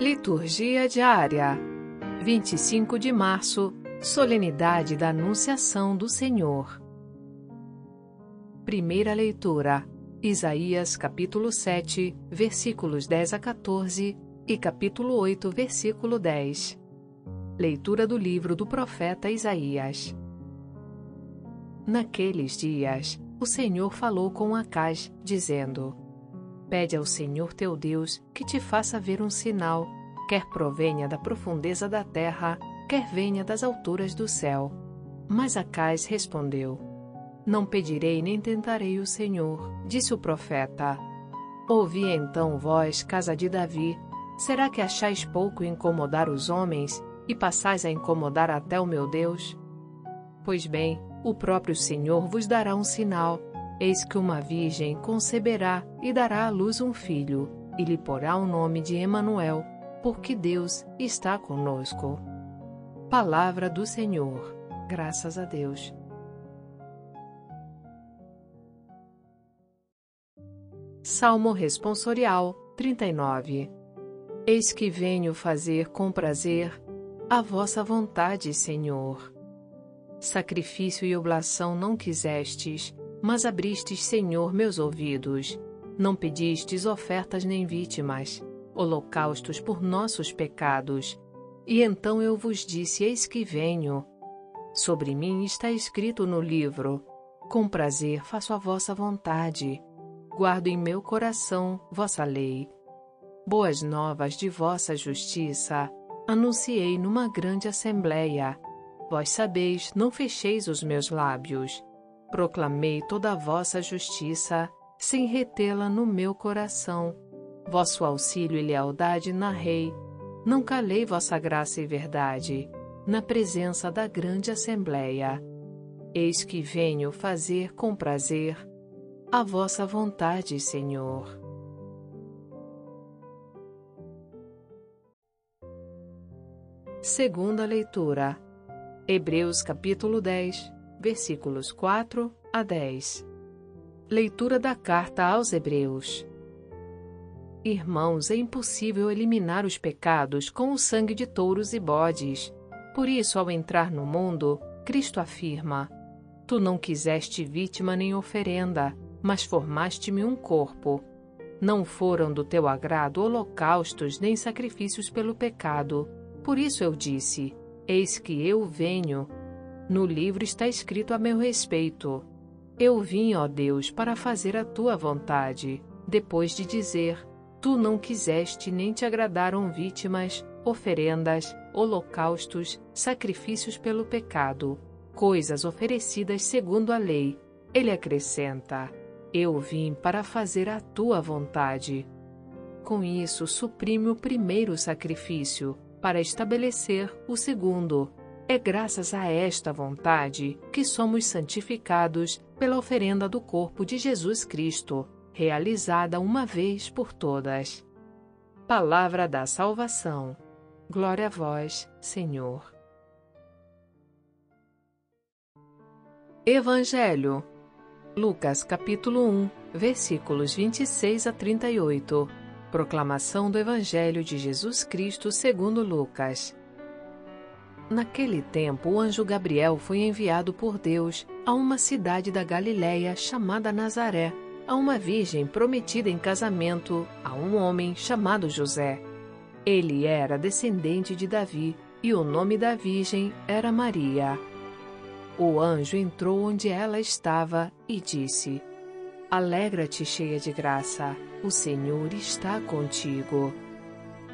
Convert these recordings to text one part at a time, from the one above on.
Liturgia diária. 25 de março, solenidade da Anunciação do Senhor. Primeira leitura: Isaías capítulo 7, versículos 10 a 14 e capítulo 8, versículo 10. Leitura do livro do profeta Isaías. Naqueles dias, o Senhor falou com Acaz, dizendo: Pede ao Senhor teu Deus que te faça ver um sinal, quer provenha da profundeza da terra, quer venha das alturas do céu. Mas Acais respondeu: Não pedirei nem tentarei o Senhor, disse o profeta. Ouvi então vós, casa de Davi, será que achais pouco incomodar os homens e passais a incomodar até o meu Deus? Pois bem, o próprio Senhor vos dará um sinal. Eis que uma virgem conceberá e dará à luz um filho, e lhe porá o nome de Emanuel, porque Deus está conosco. Palavra do Senhor. Graças a Deus. Salmo responsorial 39. Eis que venho fazer com prazer a vossa vontade, Senhor. Sacrifício e oblação não quisestes, mas abristes, Senhor, meus ouvidos. Não pedistes ofertas nem vítimas, holocaustos por nossos pecados. E então eu vos disse: Eis que venho. Sobre mim está escrito no livro: Com prazer faço a vossa vontade. Guardo em meu coração vossa lei. Boas novas de vossa justiça anunciei numa grande assembleia. Vós sabeis, não fecheis os meus lábios. Proclamei toda a vossa justiça, sem retê-la no meu coração. Vosso auxílio e lealdade narrei. Não calei vossa graça e verdade, na presença da grande assembleia. Eis que venho fazer com prazer a vossa vontade, Senhor. Segunda leitura. Hebreus capítulo 10, versículos 4 a 10. Leitura da carta aos Hebreus. Irmãos, é impossível eliminar os pecados com o sangue de touros e bodes. Por isso, ao entrar no mundo, Cristo afirma: Tu não quiseste vítima nem oferenda, mas formaste-me um corpo. Não foram do teu agrado holocaustos nem sacrifícios pelo pecado. Por isso eu disse: Eis que eu venho. No livro está escrito a meu respeito. Eu vim, ó Deus, para fazer a tua vontade. Depois de dizer: Tu não quiseste nem te agradaram vítimas, oferendas, holocaustos, sacrifícios pelo pecado, coisas oferecidas segundo a lei. Ele acrescenta: Eu vim para fazer a tua vontade. Com isso, suprime o primeiro sacrifício, para estabelecer o segundo, é graças a esta vontade que somos santificados pela oferenda do corpo de Jesus Cristo, realizada uma vez por todas. Palavra da salvação. Glória a vós, Senhor. Evangelho. Lucas capítulo 1, versículos 26 a 38. Proclamação do Evangelho de Jesus Cristo segundo Lucas. Naquele tempo, o anjo Gabriel foi enviado por Deus a uma cidade da Galiléia chamada Nazaré, a uma virgem prometida em casamento a um homem chamado José. Ele era descendente de Davi e o nome da virgem era Maria. O anjo entrou onde ela estava e disse: Alegra-te, cheia de graça, o Senhor está contigo.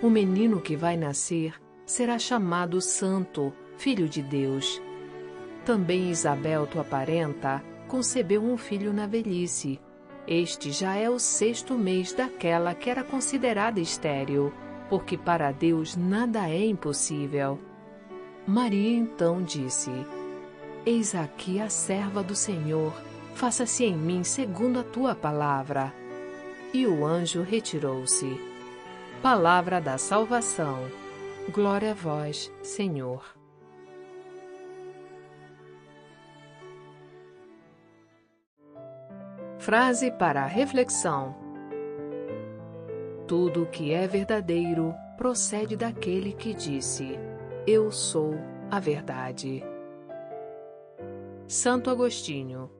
o menino que vai nascer será chamado Santo, Filho de Deus. Também Isabel, tua parenta, concebeu um filho na velhice. Este já é o sexto mês daquela que era considerada estéril, porque para Deus nada é impossível. Maria então disse: Eis aqui a serva do Senhor, faça-se em mim segundo a tua palavra. E o anjo retirou-se. Palavra da salvação. Glória a vós, Senhor. Frase para a reflexão: Tudo o que é verdadeiro procede daquele que disse: Eu sou a verdade. Santo Agostinho.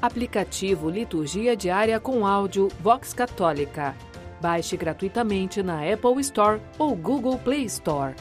Aplicativo Liturgia Diária com áudio Vox Católica. Baixe gratuitamente na Apple Store ou Google Play Store.